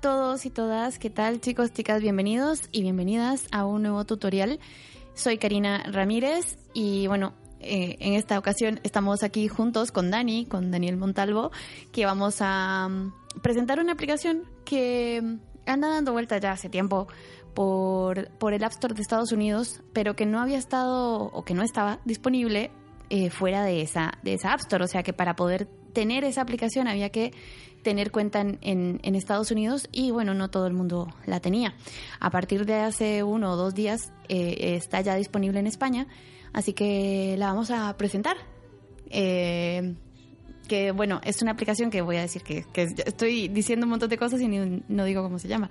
Todos y todas, ¿qué tal chicos, chicas? Bienvenidos y bienvenidas a un nuevo tutorial. Soy Karina Ramírez y bueno, eh, en esta ocasión estamos aquí juntos con Dani, con Daniel Montalvo, que vamos a um, presentar una aplicación que anda dando vuelta ya hace tiempo por, por el App Store de Estados Unidos, pero que no había estado o que no estaba disponible eh, fuera de esa, de esa App Store. O sea que para poder tener esa aplicación había que tener cuenta en, en, Estados Unidos y bueno, no todo el mundo la tenía. A partir de hace uno o dos días eh, está ya disponible en España, así que la vamos a presentar. Eh, que bueno, es una aplicación que voy a decir que, estoy diciendo un montón de cosas y no digo cómo se llama.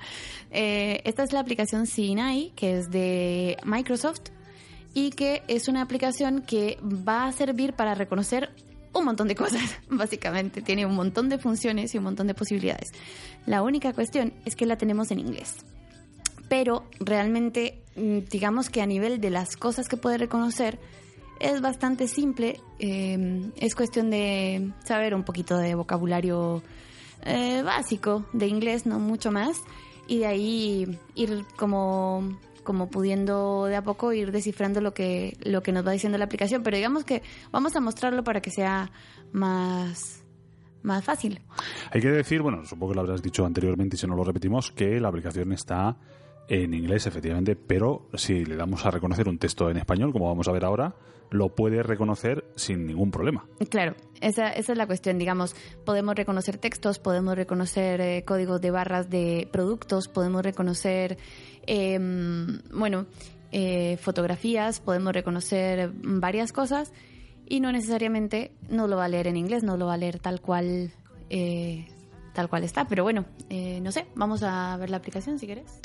Eh, esta es la aplicación CNI, que es de Microsoft y que es una aplicación que va a servir para reconocer un montón de cosas, básicamente. Tiene un montón de funciones y un montón de posibilidades. La única cuestión es que la tenemos en inglés. Pero realmente, mm, digamos que a nivel de las cosas que puede reconocer, es bastante simple. Eh, es cuestión de saber un poquito de vocabulario eh, básico de inglés, no mucho más. Y de ahí ir como como pudiendo de a poco ir descifrando lo que, lo que nos va diciendo la aplicación. Pero digamos que vamos a mostrarlo para que sea más, más fácil. Hay que decir, bueno, supongo que lo habrás dicho anteriormente y si no lo repetimos, que la aplicación está en inglés, efectivamente, pero si le damos a reconocer un texto en español, como vamos a ver ahora, lo puede reconocer sin ningún problema. Claro, esa, esa es la cuestión, digamos, podemos reconocer textos, podemos reconocer eh, códigos de barras de productos, podemos reconocer Em, bueno, eh, fotografías, podemos reconocer varias cosas y no necesariamente no lo va a leer en inglés, no lo va a leer tal cual, eh, tal cual está. Pero bueno, eh, no sé, vamos a ver la aplicación si quieres.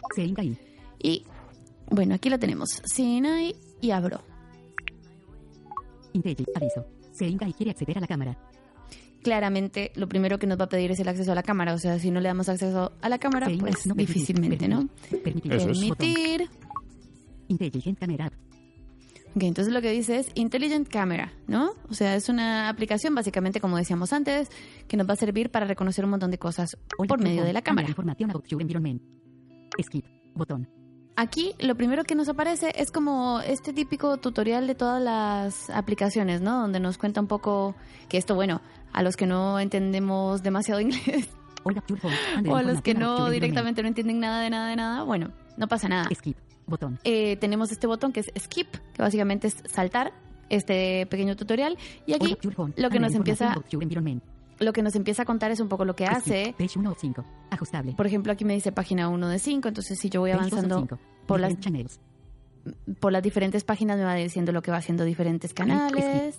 Y bueno, aquí la tenemos. CNI y abro. aviso. quiere acceder a la cámara claramente lo primero que nos va a pedir es el acceso a la cámara. O sea, si no le damos acceso a la cámara, pues difícilmente, ¿no? Permitir. permitir. Intelligent Camera. Ok, entonces lo que dice es Intelligent Camera, ¿no? O sea, es una aplicación básicamente, como decíamos antes, que nos va a servir para reconocer un montón de cosas por medio de la cámara. Información Skip, botón. Aquí lo primero que nos aparece es como este típico tutorial de todas las aplicaciones, ¿no? Donde nos cuenta un poco que esto, bueno, a los que no entendemos demasiado inglés o a los que no directamente no entienden nada de nada de nada, bueno, no pasa nada. Skip, botón. Eh, tenemos este botón que es skip, que básicamente es saltar este pequeño tutorial. Y aquí lo que nos empieza lo que nos empieza a contar es un poco lo que hace. Ajustable. Por ejemplo, aquí me dice página 1 de 5, entonces si yo voy avanzando por las por las diferentes páginas me va diciendo lo que va haciendo diferentes canales.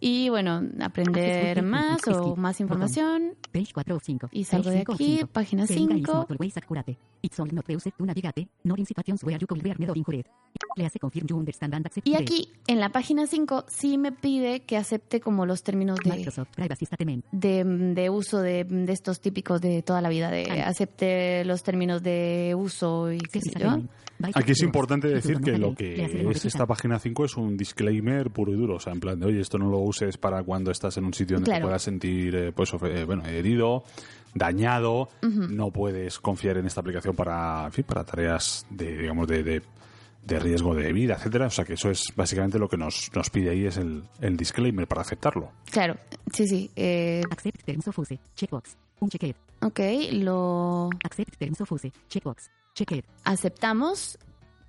Y bueno, aprender más o más información. Y salgo de aquí, página 5. Y aquí, en la página 5, sí me pide que acepte como los términos de, de, uso de, de, estos típicos de toda la vida, de acepte los términos de uso y qué sé yo. Aquí es importante decir que lo que es esta página 5 es un disclaimer puro y duro, o sea, en plan de, oye, esto no lo uses para cuando estás en un sitio donde te puedas sentir eh, pues, eh, bueno, herido, dañado, no puedes confiar en esta aplicación para, en fin, para tareas de, digamos, de, de, riesgo de vida, etcétera. O sea que eso es básicamente lo que nos, nos pide ahí es el, el disclaimer para aceptarlo. Claro, sí, sí. Eh... Accept terms of use. Checkbox. Un checked. Ok, lo... Accept terms of use. Checkbox. Checked. Aceptamos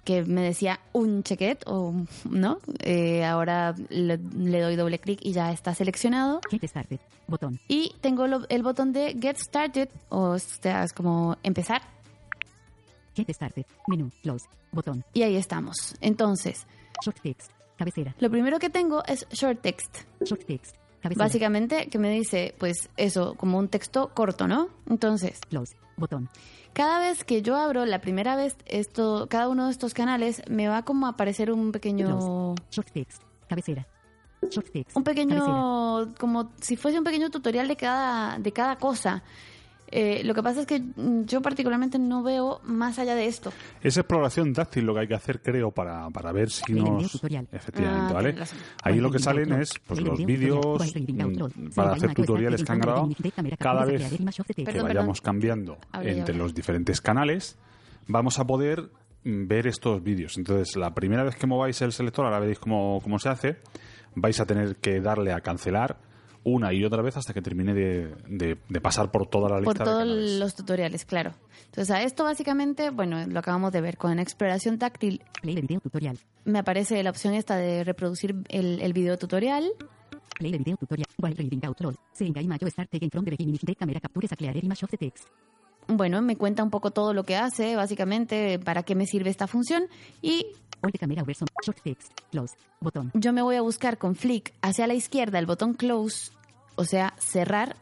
que me decía un checket o no. Eh, ahora le, doy doble clic y ya está seleccionado. Get started, botón. Y tengo el botón de Get Started, o sea, es como empezar. Get started, menú, close, botón. Y ahí estamos. Entonces, short text, cabecera. Lo primero que tengo es short text. Short text, Básicamente, que me dice, pues eso, como un texto corto, ¿no? Entonces, Close. Botón. cada vez que yo abro la primera vez esto, cada uno de estos canales, me va como a aparecer un pequeño, Close. Short text. Cabecera. Short text. un Cabecera. pequeño, como si fuese un pequeño tutorial de cada, de cada cosa. Eh, lo que pasa es que mm, yo particularmente no veo más allá de esto. Es exploración táctil lo que hay que hacer, creo, para, para ver si nos... tutorial. Efectivamente, Ah, ¿vale? Ahí lo que salen es pues, los vídeos mm, para hacer tutoriales que han grabado. Cada vez que vayamos cambiando entre los diferentes canales, vamos a poder mm, ver estos vídeos. Entonces, la primera vez que mováis el selector, ahora veréis cómo, cómo se hace, vais a tener que darle a cancelar una y otra vez hasta que termine de, de- de pasar por toda la lista Por de todos los tutoriales, claro. Entonces, a esto básicamente, bueno, lo acabamos de ver. Con exploración táctil Play de video tutorial. me aparece la opción esta de reproducir el, el video tutorial. Play de video tutorial. While reading out loud. Se engaña yo start taking from the beginning de cámara capture a clear image of the text. Bueno, me cuenta un poco todo lo que hace, básicamente, para qué me sirve esta función. Y All the camera over some short text. Close. Botón. yo me voy a buscar con flick hacia la izquierda el botón close, o sea, cerrar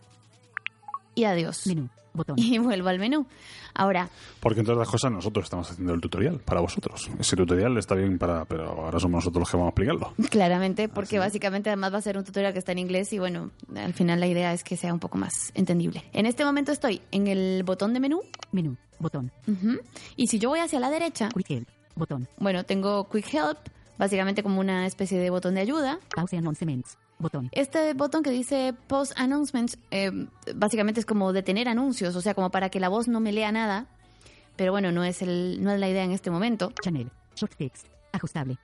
y adiós. Menú. Botón. Y vuelvo al menú. Ahora, Porque entre otras cosas nosotros estamos haciendo el tutorial para vosotros. Ese tutorial está bien para, pero ahora somos nosotros los que vamos a explicarlo. claramente, porque Así básicamente además va a ser un tutorial que está en inglés y bueno, al final la idea es que sea un poco más entendible. En este momento estoy en el botón de menú Menú. Botón. y si yo voy hacia la derecha, Quick help. Botón. bueno, tengo Quick Help, básicamente como una especie de botón de ayuda. Pause announcements. Botón. Este botón que dice Post Announcements, eh, básicamente es como detener anuncios, o sea, como para que la voz no me lea nada. Pero bueno, no es, el, no es la idea en este momento. Channel. Short text. Ajustable.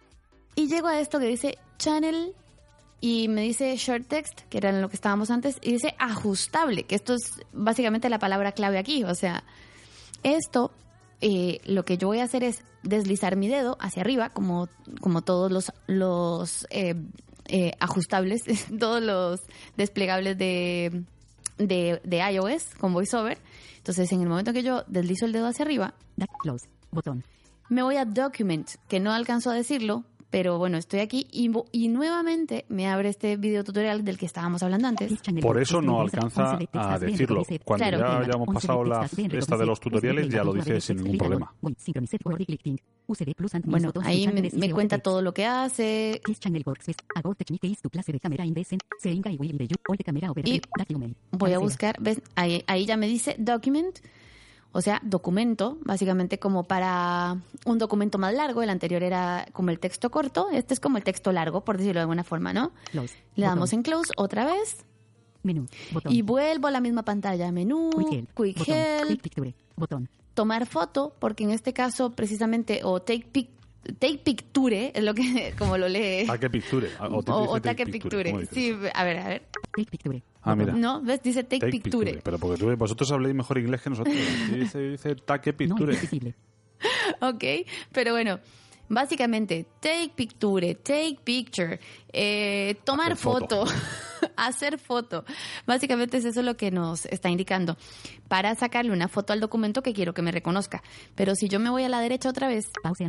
Y llego a esto que dice Channel y me dice Short Text, que era en lo que estábamos antes, y dice ajustable, que esto es básicamente la palabra clave aquí. O sea, esto eh, lo que yo voy a hacer es deslizar mi dedo hacia arriba, como, como todos los, los eh, eh, ajustables, todos los desplegables de, de, de iOS con VoiceOver. Entonces, en el momento que yo deslizo el dedo hacia arriba, close. Botón. me voy a Document, que no alcanzo a decirlo, pero bueno, estoy aquí y, vo- y nuevamente me abre este video tutorial del que estábamos hablando antes. Por eso no alcanza a decirlo. Cuando Claro. ya hayamos pasado la, esta de los tutoriales, ya lo dice sin ningún problema. Bueno, ahí me, cuenta todo lo que hace. Y. Voy a buscar, ¿ves? Ahí, ahí ya me dice Document, o sea, documento, básicamente como para un documento más largo. El anterior era como el texto corto, este es como el texto largo, por decirlo de alguna forma, ¿no? Close. Le damos en Close otra vez Menú. Botón. y vuelvo a la misma pantalla. Menú, Quick help. Quick Botón. Help. Botón. tomar foto, porque en este caso precisamente, o take, pic, take picture, es lo que, como lo lee. Take picture. O, O, o take ¿cómo picture. dices? Sí, a ver, a ver. Take picture. Ah, mira. No, ¿ves? Dice take, Take picture. Pero porque tú- vosotros habléis mejor inglés que nosotros. Dice, dice take No picture. es visible. Ok, pero bueno, básicamente, take picture, take picture, eh, tomar Hacer foto. foto, hacer foto. Básicamente es eso lo que nos está indicando para sacarle una foto al documento que quiero que me reconozca. Pero si yo me voy a la derecha otra vez, Pause.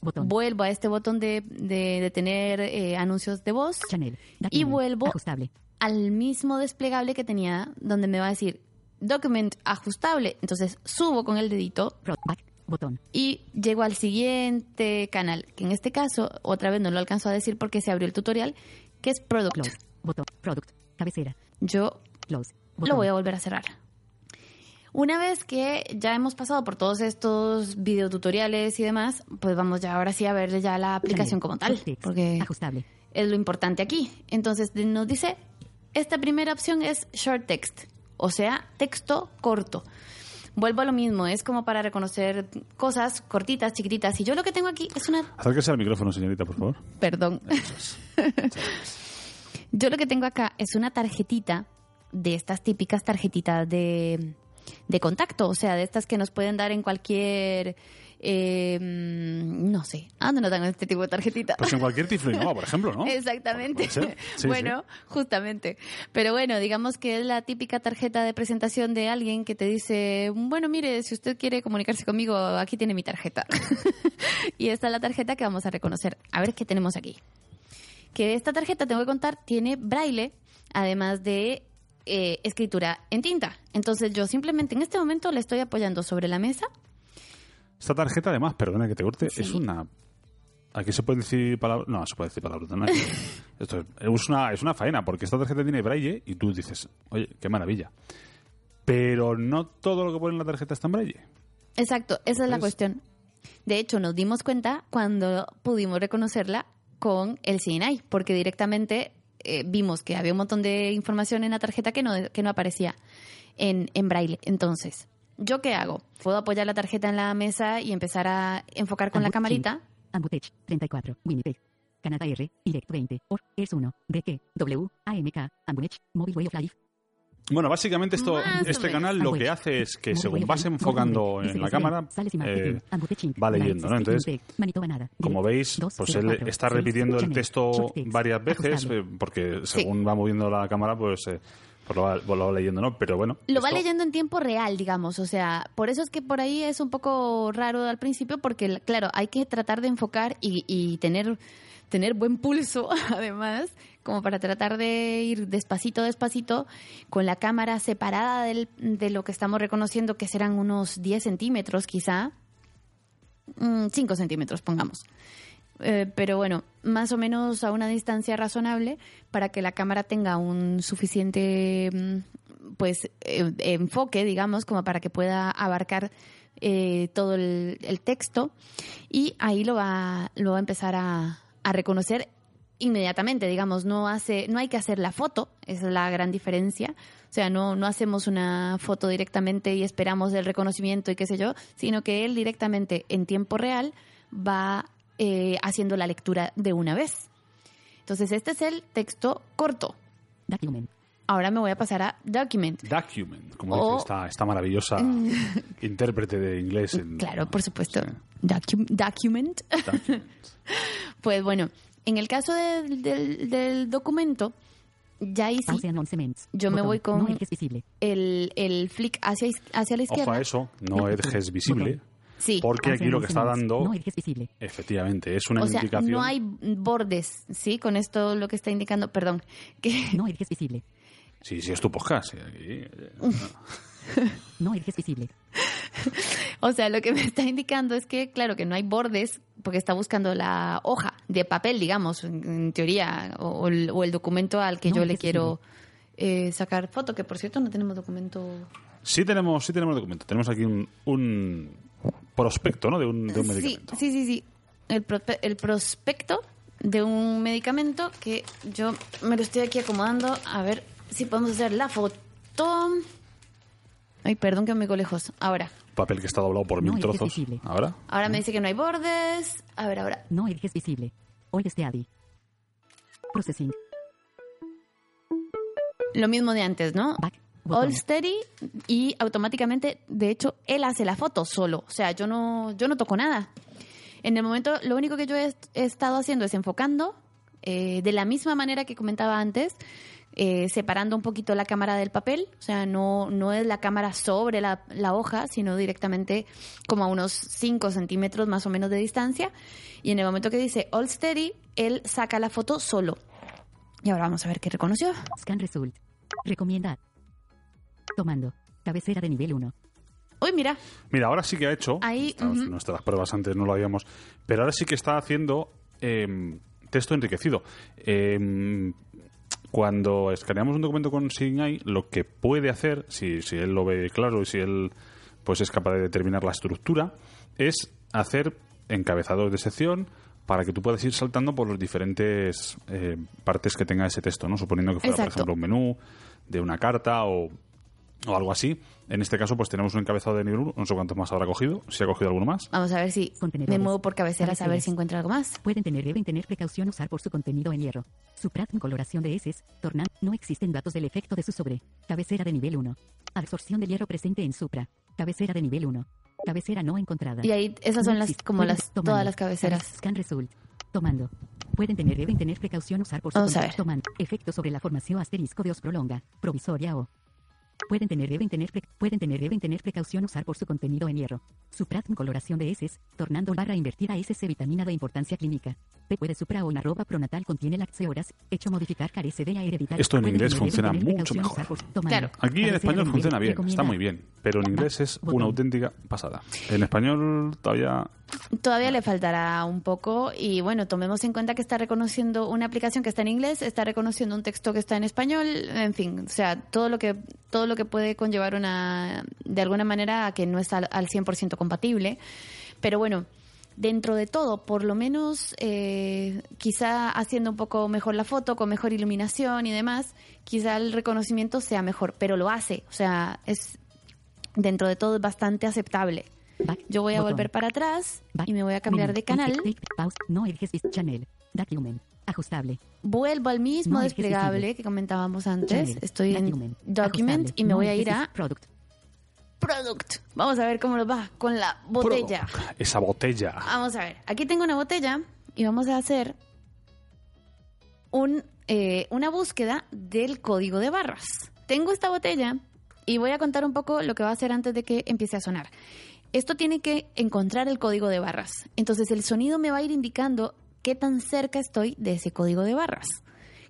Botón. vuelvo a este botón de, de, de tener eh, anuncios de voz Channel. y vuelvo Ajustable. al mismo desplegable que tenía donde me va a decir document ajustable. Entonces subo con el dedito back. Botón. y llego al siguiente canal, que en este caso, otra vez no lo alcanzo a decir porque se abrió el tutorial, que es Product. Close. Botón. Product. Cabecera. Yo Close. lo voy a volver a cerrar. Una vez que ya hemos pasado por todos estos videotutoriales y demás, pues vamos ya ahora sí a ver ya la aplicación como tal, porque Ajustable. es lo importante aquí. Entonces nos dice, esta primera opción es short text, o sea, texto corto. Vuelvo a lo mismo, es como para reconocer cosas cortitas, chiquititas. Y yo lo que tengo aquí es una Acérquese al micrófono, señorita, por favor. Perdón. Yo lo que tengo acá es una tarjetita de estas típicas tarjetitas de, de contacto, o sea, de estas que nos pueden dar en cualquier... eh, mm, no sé, ¿a dónde dan este tipo de tarjetita? Pues en cualquier tiflo Innova, por ejemplo, ¿no? Exactamente. Sí, bueno, justamente. Pero bueno, digamos que es la típica tarjeta de presentación de alguien que te dice, bueno, mire, si usted quiere comunicarse conmigo, aquí tiene mi tarjeta. y esta es la tarjeta que vamos a reconocer. A ver qué tenemos aquí. Que esta tarjeta, tengo que contar, tiene braille además de eh, escritura en tinta. Entonces yo simplemente en este momento la estoy apoyando sobre la mesa. Esta tarjeta, además, perdona que te corte, es una Aquí se puede decir palabras. No, se puede decir palabras. No, esto es una, es una faena, porque esta tarjeta tiene braille y tú dices, oye, qué maravilla. Pero no todo lo que pone en la tarjeta está en braille. Exacto, esa es la cuestión. De hecho, nos dimos cuenta cuando pudimos reconocerla con el CNI, porque directamente eh, vimos que había un montón de información en la tarjeta que no, que no aparecía en, en braille. Entonces, ¿yo qué hago? Puedo apoyar la tarjeta en la mesa y empezar a enfocar con la camarita. Ambutech, 34, Winnipeg. Canadá R, Direct 20, OR, ERS 1, DQ, W, AMK, Ambunech, Mobile Way of Life. Bueno, básicamente esto, este canal lo que hace es que según vas enfocando en la cámara, eh, va leyendo, ¿no? Entonces, como veis, pues él está repitiendo el texto varias veces, eh, porque según va moviendo la cámara, pues eh, pues lo va, leyendo, ¿no? Pero bueno. Lo va leyendo en tiempo real, digamos. O sea, por eso es que por ahí es un poco raro al principio, porque, claro, hay que tratar de enfocar y, tener, tener buen pulso, además, como para tratar de ir despacito, despacito, con la cámara separada del, de lo que estamos reconociendo, que serán unos 10 centímetros, quizá. 5 mm, centímetros, pongamos. Eh, pero bueno, más o menos a una distancia razonable para que la cámara tenga un suficiente mm, pues eh, enfoque, digamos, como para que pueda abarcar eh, todo el, texto y ahí lo va, lo va a empezar a, reconocer inmediatamente, digamos, no hace, no hay que hacer la foto, esa es la gran diferencia. O sea, no, no hacemos una foto directamente y esperamos el reconocimiento y qué sé yo, sino que él directamente en tiempo real va eh, haciendo la lectura de una vez. Entonces, este es el texto corto. Document. Ahora me voy a pasar a document. Document, como dice esta, maravillosa intérprete de inglés. claro, por supuesto. document. pues bueno, en el caso del, documento, ya hice. Yo me voy con el, el flick hacia, hacia la izquierda. Ojo a eso, no es visible. Sí. Porque aquí lo que está dando. No es visible. Efectivamente, es una o sea, indicación. No hay bordes, ¿sí? Con esto lo que está indicando, perdón. Que... No es visible. Sí, sí, es tu podcast. no es visible. O sea, lo que me está indicando es que, claro, que no hay bordes, porque está buscando la hoja de papel, digamos, en, teoría, o, el, documento al que yo le quiero eh, sacar foto, que por cierto no tenemos documento. Sí tenemos, sí tenemos documento. Tenemos aquí un, prospecto, ¿no? De un, de un medicamento. Sí, sí, sí. El, el prospecto de un medicamento que yo me lo estoy aquí acomodando. A ver si podemos hacer la foto. Ay, perdón que me go lejos. Ahora. Papel que está doblado por mil trozos. Ahora. Ahora me dice que no hay bordes. A ver, ahora. No es visible. Hoy este ADI. Processing. Lo mismo de antes, ¿no? All steady y automáticamente, de hecho, él hace la foto solo. O sea, yo no, yo no toco nada. En el momento, lo único que yo he, estado haciendo es enfocando eh, de la misma manera que comentaba antes, eh, separando un poquito la cámara del papel. O sea, no, no es la cámara sobre la, la hoja, sino directamente como a unos 5 centímetros más o menos de distancia. Y en el momento que dice all steady, él saca la foto solo. Y ahora vamos a ver qué reconoció. Scan result. Recomienda Tomando. Cabecera de nivel 1. Uy, mira. Mira, ahora sí que ha hecho. Ahí. Nuestras pruebas antes no lo habíamos. Pero ahora sí que está haciendo em, texto enriquecido. Em, cuando escaneamos un documento con SIGNAI, lo que puede hacer, si, si él lo ve claro y si él pues es capaz de determinar la estructura, es hacer encabezados de sección para que tú puedas ir saltando por las diferentes eh, partes que tenga ese texto, ¿no? Suponiendo que fuera, por ejemplo, un menú de una carta o o algo así. En este caso, pues tenemos un encabezado de nivel 1, no sé cuántos más habrá cogido, si ha cogido alguno más. Vamos a ver si me muevo por cabeceras a ver si encuentro algo más. Pueden tener, deben tener precaución usar por su contenido en hierro. Suprat coloración de heces, tornan, no existen datos del efecto de su sobre. Cabecera de nivel 1. Absorción de hierro presente en supra. Cabecera de nivel 1. Cabecera no encontrada. Y ahí, esas son las, como las, todas las cabeceras. Scan result. Tomando. Pueden tener, deben tener precaución usar por su Vamos a ver. Efecto sobre la formación asterisco de os prolonga. Provisoria o Pueden tener, deben tener, tener, deben tener precaución usar por su contenido en hierro. Suprat coloración de heces, tornando barra invertida SS vitamina de importancia clínica. P puede supra o una arroba pronatal contiene horas, hecho modificar carece de. Esto en inglés funciona mucho mejor. Claro. Aquí en español funciona bien, está muy bien, pero en inglés es una auténtica pasada. En español todavía Todavía le faltará un poco y bueno, tomemos en cuenta que está reconociendo una aplicación que está en inglés, está reconociendo un texto que está en español, en fin, o sea, todo lo que todo lo que puede conllevar una de alguna manera a que no está al 100% compatible. Pero bueno, dentro de todo, por lo menos eh, quizá haciendo un poco mejor la foto, con mejor iluminación y demás, quizá el reconocimiento sea mejor, pero lo hace, o sea, es dentro de todo bastante aceptable. Yo voy a volver para atrás y me voy a cambiar de canal. No channel. Document. Ajustable. Vuelvo al mismo desplegable que comentábamos antes. Estoy en Document y me voy a ir a Product. Product. Vamos a ver cómo nos va con la botella. Esa botella. Vamos a ver. Aquí tengo una botella y vamos a hacer un, eh, una búsqueda del código de barras. Tengo esta botella y voy a contar un poco lo que va a hacer antes de que empiece a sonar. Esto tiene que encontrar el código de barras. Entonces el sonido me va a ir indicando qué tan cerca estoy de ese código de barras.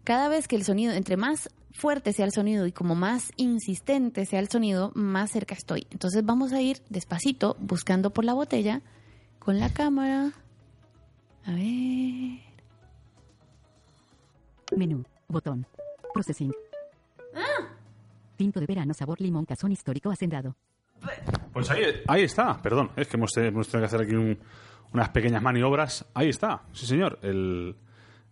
Cada vez que el sonido, entre más fuerte sea el sonido y como más insistente sea el sonido, más cerca estoy. Entonces vamos a ir despacito buscando por la botella con la cámara. A ver. Menú, botón, processing. ¡Ah! Tinto de verano, sabor limón, cazón histórico hacendado. Pues ahí, ahí está, perdón, es que hemos, tenido que hacer aquí unas pequeñas maniobras. Ahí está, sí señor, el,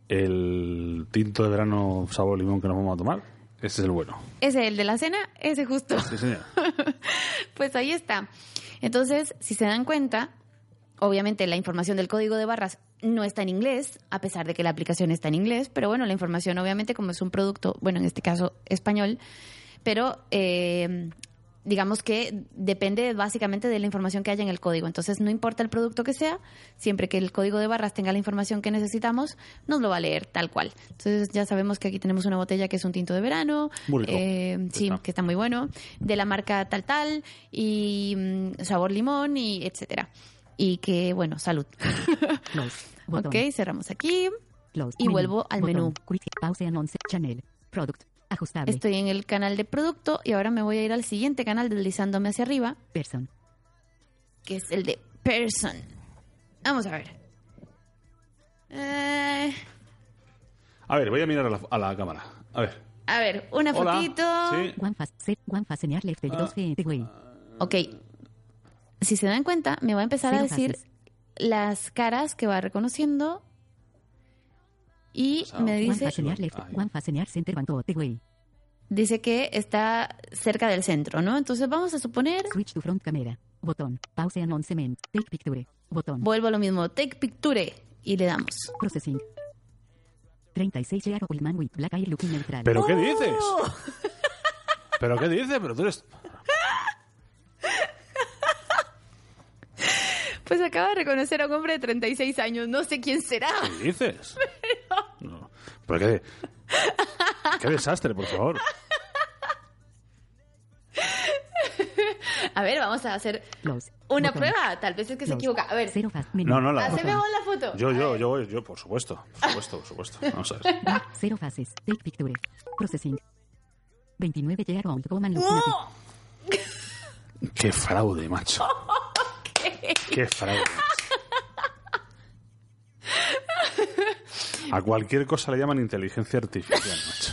el tinto de verano sabor limón que nos vamos a tomar. Ese es el bueno. Ese, es el de la cena, ese justo. Sí, señor. pues ahí está. Entonces, si se dan cuenta, obviamente la información del código de barras no está en inglés, a pesar de que la aplicación está en inglés, pero bueno, la información obviamente como es un producto, bueno, en este caso español, pero eh, digamos que depende básicamente de la información que haya en el código. Entonces, no importa el producto que sea, siempre que el código de barras tenga la información que necesitamos, nos lo va a leer tal cual. Entonces, ya sabemos que aquí tenemos una botella que es un tinto de verano, eh, sí, que está muy bueno, de la marca tal tal y mm, sabor limón y etcétera. Y que, bueno, salud. ok, cerramos aquí y vuelvo al menú. Channel. Product. Estoy en el canal de producto y ahora me voy a ir al siguiente canal deslizándome hacia arriba. Person. Que es el de person. Vamos a ver. Eh. A ver, voy a mirar a la, cámara. A ver. A ver, una fotito. Sí. Ok. Si se dan cuenta, me va a empezar a decir las caras que va reconociendo y me dice... Dice que está cerca del centro, ¿no? Entonces vamos a suponer... Switch to front camera. Botón. Pause announcement. Take picture. Botón. Vuelvo a lo mismo. Take picture. Y le damos. Processing. 36 year old man with black eye looking neutral. ¿Pero qué dices? ¡Oh! ¿Pero qué dices? Pero tú eres... Pues acaba de reconocer a un hombre de 36 años. No sé quién será. ¿Qué dices? No. ¿Pero qué, qué desastre, por favor. A ver, vamos a hacer una prueba. Tal vez es que se equivoca. A ver. No, no, la, Haceme vos la foto. Yo, yo, yo, yo, por supuesto. Por supuesto, por supuesto. Vamos a ver. Cero fases. Take picture. Processing. 29 year old woman. Qué fraude, macho. Qué fraude. A cualquier cosa le llaman inteligencia artificial, macho.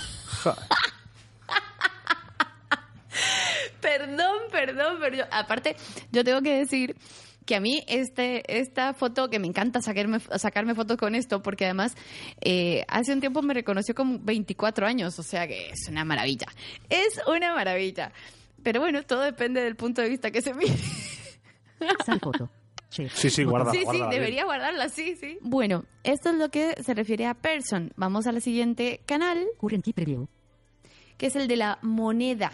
perdón, perdón, pero aparte, yo tengo que decir que a mí este, esta foto, que me encanta sacarme, sacarme fotos con esto, porque además eh, hace un tiempo me reconoció con 24 años, o sea que es una maravilla. Es una maravilla. Pero bueno, todo depende del punto de vista que se mire. Sal foto. Sí, sí, guarda. Sí, sí, debería guardarla, sí, sí. Bueno, esto es lo que se refiere a person. Vamos al siguiente canal. Preview. Que es el de la moneda.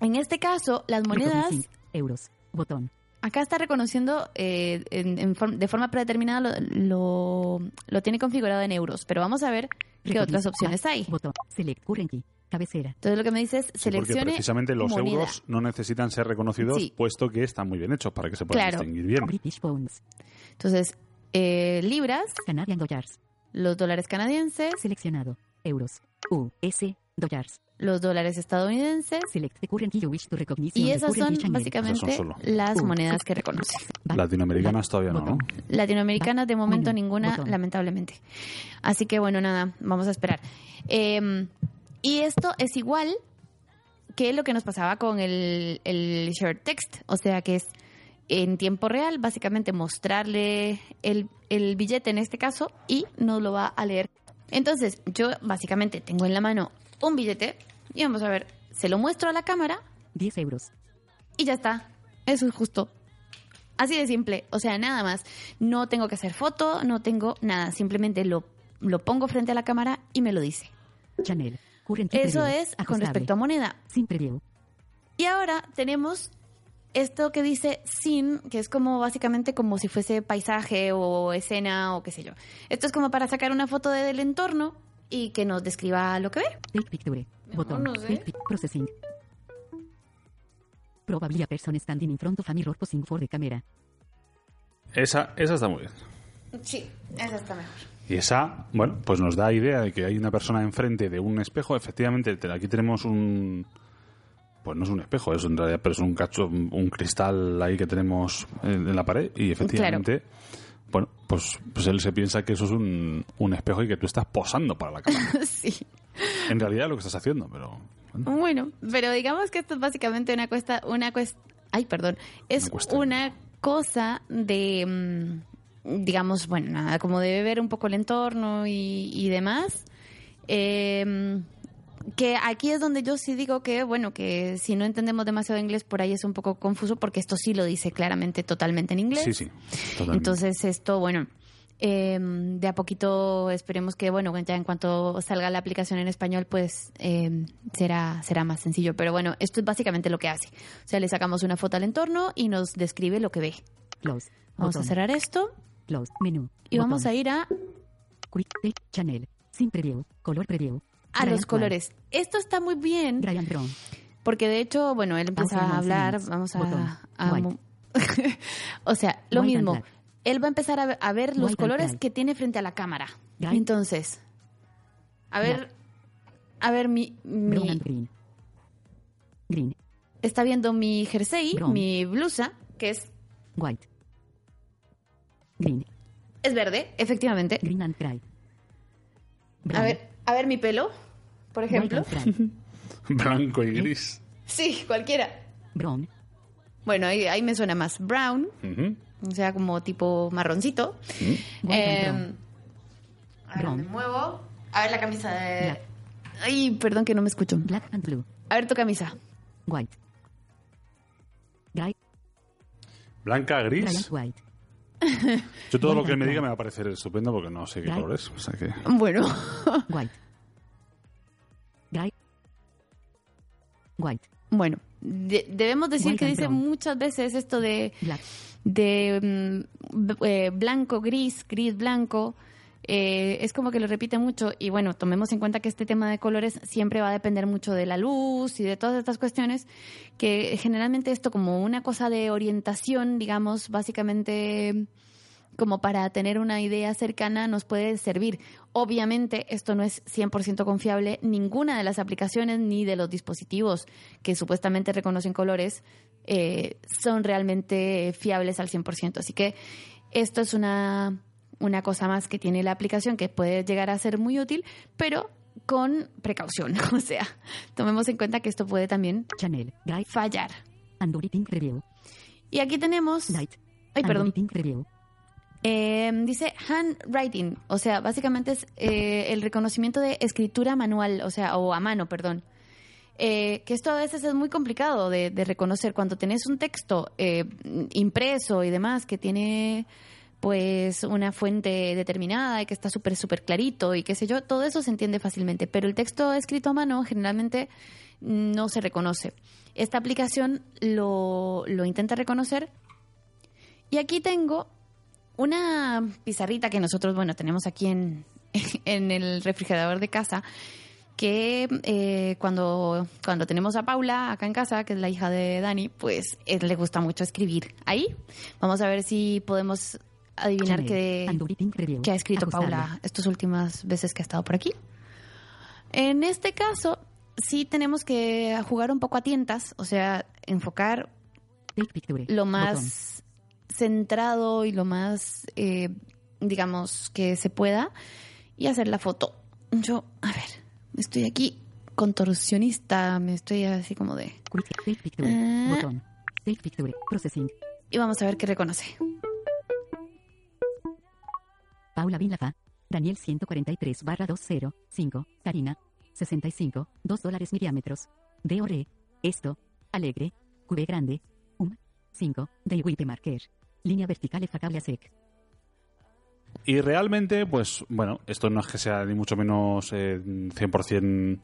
En este caso, las monedas... Euros. Botón. Acá está reconociendo eh, de forma predeterminada lo, lo, tiene configurado en euros, pero vamos a ver qué otras opciones hay. Botón. Select currency. Cabecera. Entonces lo que me dice es seleccione porque precisamente los moneda. euros no necesitan ser reconocidos, Sí. puesto que están muy bien hechos para que se puedan Claro. distinguir bien. British Pounds. Entonces, eh, libras, Canadian Dollars. los dólares canadienses, Seleccionado. Euros. US. Dollars. los dólares estadounidenses. Select the currency you wish to recognize Y esas son básicamente Esas son solo. las monedas que reconoce. Back. Latinoamericanas todavía no, ¿no? Latinoamericanas de momento ninguna, lamentablemente. Así que bueno, nada, vamos a esperar. Eh, y esto es igual que lo que nos pasaba con el, el short text, o sea que es en tiempo real, básicamente mostrarle el, el billete en este caso y nos lo va a leer. Entonces, yo básicamente tengo en la mano un billete y vamos a ver, se lo muestro a la cámara 10 euros. y ya está. Eso es justo. Así de simple. O sea, nada más. No tengo que hacer foto, no tengo nada. Simplemente lo, lo pongo frente a la cámara y me lo dice. Channel. Eso preview. es con respecto a moneda. Sin preview. Y ahora tenemos esto que dice sin, que es como básicamente como si fuese paisaje o escena o qué sé yo. Esto es como para sacar una foto de- del entorno y que nos describa lo que ve. Take picture. Mejor Botón. no sé. Take pic- Processing. Probably a person standing in front of a mirror posing for the camera. Esa, esa está muy bien. Sí, esa está mejor. Y esa, bueno, pues nos da idea de que hay una persona enfrente de un espejo. Efectivamente, te- aquí tenemos un... Pues no es un espejo, es en realidad, pero es un cacho, un cristal ahí que tenemos en, la pared. Y efectivamente, bueno, pues, pues él se piensa que eso es un, un espejo y que tú estás posando para la cámara. sí. En realidad lo que estás haciendo, pero... bueno, Bueno, pero digamos que esto es básicamente una cuesta, una cuesta, ay, perdón, es Una cosa de, mm, digamos, bueno, nada, como de ver un poco el entorno y, y demás. Eh, que aquí es donde yo sí digo que, bueno, que si no entendemos demasiado inglés, por ahí es un poco confuso, porque esto sí lo dice claramente totalmente en inglés. Sí, sí, totalmente. Entonces esto, bueno, eh, de a poquito esperemos que, bueno, ya en cuanto salga la aplicación en español, pues eh, será, será más sencillo. Pero bueno, esto es básicamente lo que hace. O sea, le sacamos una foto al entorno y nos describe lo que ve. Close. Vamos a cerrar esto Close. Menú. y vamos a ir a, Quick Channel. Sin preview. Color preview. a Brian los colores. Esto está muy bien. Brian Brown. porque de hecho, bueno, él empieza a hablar, vamos a... A o sea, lo White mismo. Él va a empezar a ver, a ver los White colores que tiene frente a la cámara. Entonces, a ver, a ver, mi, green. Green. está viendo mi jersey, Brown. mi blusa, que es, White. Green. es verde, efectivamente. Green and cry. A ver, a ver mi pelo, por ejemplo. Blanco y gris. Sí, cualquiera. Brown. Bueno, ahí, ahí me suena más brown, o sea, como tipo marroncito. Eh, brown. a ver, Brown. me muevo. A ver la camisa de... Black. Ay, perdón que no me escucho. Black and blue. A ver tu camisa. White. Gray. Blanca, gris. white. Yo todo lo que me diga brown. me va a parecer estupendo porque no sé qué color es. O sea que... Bueno, White. White. bueno. de- debemos decir White que dice brown. muchas veces esto de... Black. de mm, eh, blanco, gris, gris, blanco. Eh, es como que lo repite mucho y bueno, tomemos en cuenta que este tema de colores siempre va a depender mucho de la luz y de todas estas cuestiones, que generalmente esto como una cosa de orientación, digamos, básicamente como para tener una idea cercana nos puede servir. Obviamente esto no es 100% confiable, ninguna de las aplicaciones ni de los dispositivos que supuestamente reconocen colores eh, son realmente fiables al 100%. Así que esto es una, una cosa más que tiene la aplicación que puede llegar a ser muy útil, pero con precaución. O sea, tomemos en cuenta que esto puede también fallar. Review. Y aquí tenemos... Light. Ay, perdón. Review. Eh, dice handwriting, o sea, básicamente es eh, el reconocimiento de escritura manual, o sea, o a mano, perdón. Eh, que esto a veces es muy complicado de, de reconocer cuando tenés un texto eh, impreso y demás que tiene pues una fuente determinada y que está súper súper clarito y qué sé yo, todo eso se entiende fácilmente, pero el texto escrito a mano generalmente no se reconoce. Esta aplicación lo, lo intenta reconocer y aquí tengo una pizarrita que nosotros, bueno, tenemos aquí en, en el refrigerador de casa, que eh, cuando, cuando tenemos a Paula acá en casa, que es la hija de Dani, pues él le gusta mucho escribir ahí. Vamos a ver si podemos adivinar qué, qué ha escrito Paula estas últimas veces que ha estado por aquí. En este caso, sí tenemos que jugar un poco a tientas, o sea, enfocar lo más centrado y lo más, eh, digamos, que se pueda y hacer la foto. Yo, a ver, estoy aquí contorsionista, me estoy así como de... Ah. Y vamos a ver qué reconoce. Paula Binlafa, Daniel 143 barra 205, Karina, 65, 2 dólares milímetros. DORE, esto, alegre, QV grande, um, 5, de Marker. Línea vertical efacable a sec. Y realmente, pues bueno, esto no es que sea ni mucho menos eh, 100%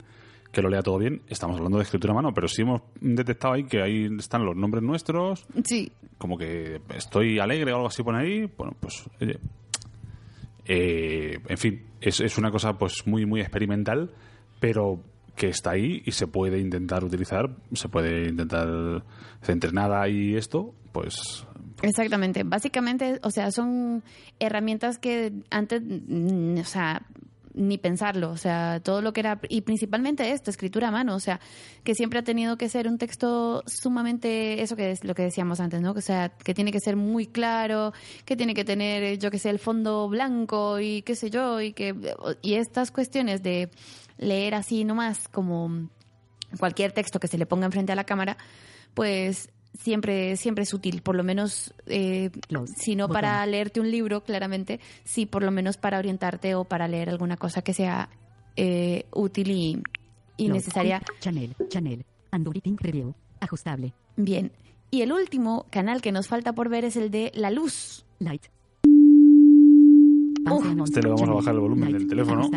que lo lea todo bien. Estamos hablando de escritura a mano, pero sí hemos detectado ahí que ahí están los nombres nuestros. Sí. Como que estoy alegre o algo así por ahí. Bueno, pues oye, eh, en fin, es, es, una cosa pues muy, muy experimental, pero que está ahí y se puede intentar utilizar, se puede intentar entrenada y esto, pues Exactamente. Básicamente, o sea, son herramientas que antes, mm, o sea, ni pensarlo, o sea, todo lo que era, y principalmente esto, escritura a mano, o sea, que siempre ha tenido que ser un texto sumamente, eso que es lo que decíamos antes, ¿no? O sea, que tiene que ser muy claro, que tiene que tener, yo que sé, el fondo blanco y qué sé yo, y que, y estas cuestiones de leer así nomás como cualquier texto que se le ponga enfrente a la cámara, pues siempre, siempre es útil, por lo menos, eh, si no para leerte un libro, claramente, sí por lo menos para orientarte o para leer alguna cosa que sea eh, útil y, y necesaria. Channel, channel, preview, ajustable. Bien. Y el último canal que nos falta por ver es el de la luz. Light. este le vamos a bajar el volumen del teléfono.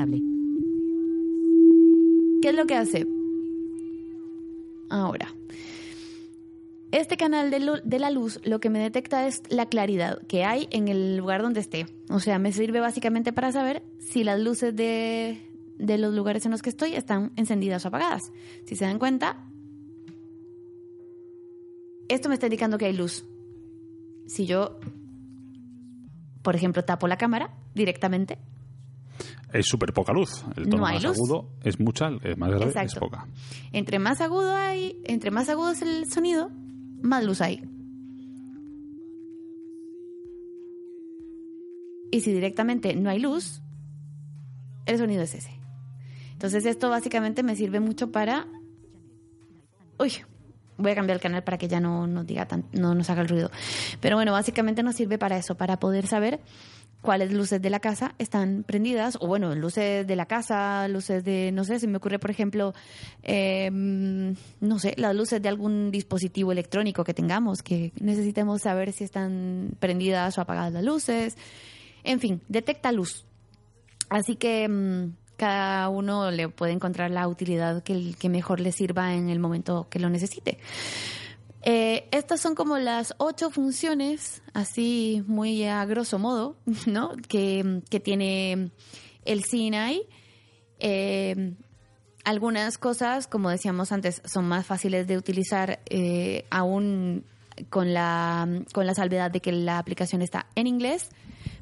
¿Qué es lo que hace? Ahora. Este canal de, la luz lo que me detecta es la claridad que hay en el lugar donde esté. O sea, me sirve básicamente para saber si las luces de, de los lugares en los que estoy están encendidas o apagadas. Si se dan cuenta, esto me está indicando que hay luz. Si yo, por ejemplo, tapo la cámara directamente, es súper poca luz. El tono más agudo es mucha, el más grave es poca. Entre más agudo hay, entre más agudo es el sonido, más luz hay. Y si directamente no hay luz, el sonido es ese. Entonces esto básicamente me sirve mucho para... Uy, voy a cambiar el canal para que ya no nos diga tan, no nos haga el ruido. Pero bueno, básicamente nos sirve para eso, para poder saber cuáles luces de la casa están prendidas, o bueno, luces de la casa, luces de, no sé, si me ocurre, por ejemplo, em, no sé, las luces de algún dispositivo electrónico que tengamos, que necesitemos saber si están prendidas o apagadas las luces. En fin, detecta luz. Así que em, cada uno le puede encontrar la utilidad que mejor le sirva en el momento que lo necesite. Eh, estas son como las ocho funciones, así muy a grosso modo, ¿no? Que, tiene el CNI. Eh, algunas cosas, como decíamos antes, son más fáciles de utilizar eh, aún con la, con la salvedad de que la aplicación está en inglés,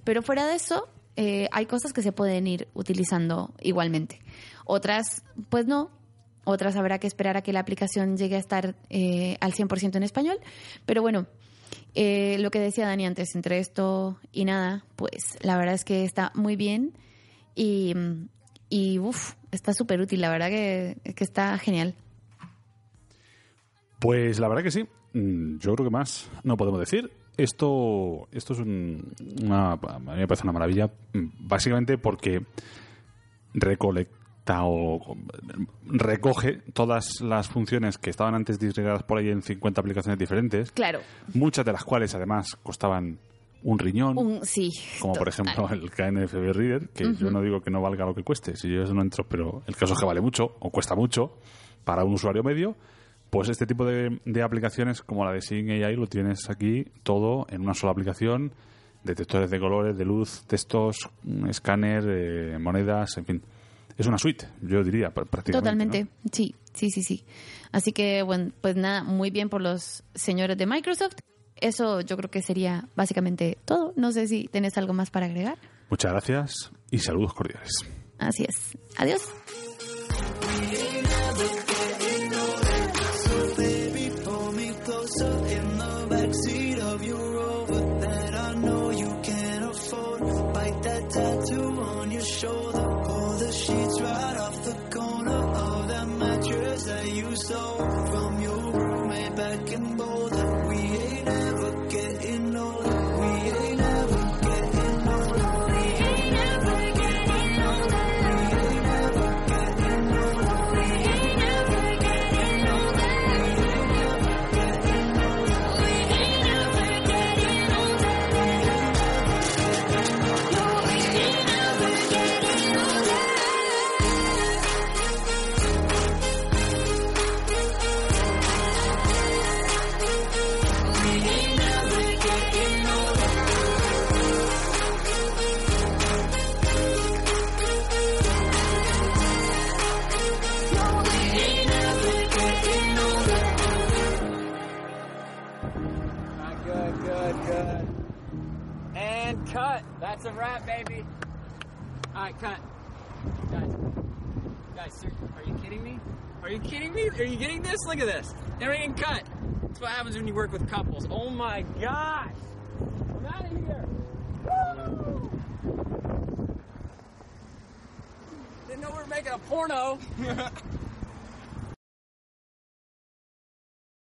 pero fuera de eso, hay cosas que se pueden ir utilizando igualmente. Otras, pues no, otras habrá que esperar a que la aplicación llegue a estar eh, al 100% en español. Pero bueno, eh, lo que decía Dani antes, entre esto y nada, pues la verdad es que está muy bien y, y está súper útil, la verdad que, está genial. Pues la verdad que sí. Mm, yo creo que más no podemos decir. Esto, esto es una, a mí me parece una maravilla, mm, básicamente porque recolecta o recoge todas las funciones que estaban antes disgregadas por ahí en 50 aplicaciones diferentes. Claro. Muchas de las cuales además costaban un riñón. sí. Como por ejemplo el KNFB Reader, que yo no digo que no valga lo que cueste, si yo eso no entro, pero el caso es que vale mucho o cuesta mucho para un usuario medio. Pues este tipo de, aplicaciones como la de Sing AI lo tienes aquí todo en una sola aplicación, detectores de colores, de luz, textos, escáner, eh, monedas, en fin es una suite, yo diría, prácticamente. Totalmente, sí, sí, sí, sí. Así que, bueno, pues nada, muy bien por los señores de Microsoft. Eso yo creo que sería básicamente todo. No sé si tenés algo más para agregar. Muchas gracias y saludos cordiales. Así es. Adiós. Porno.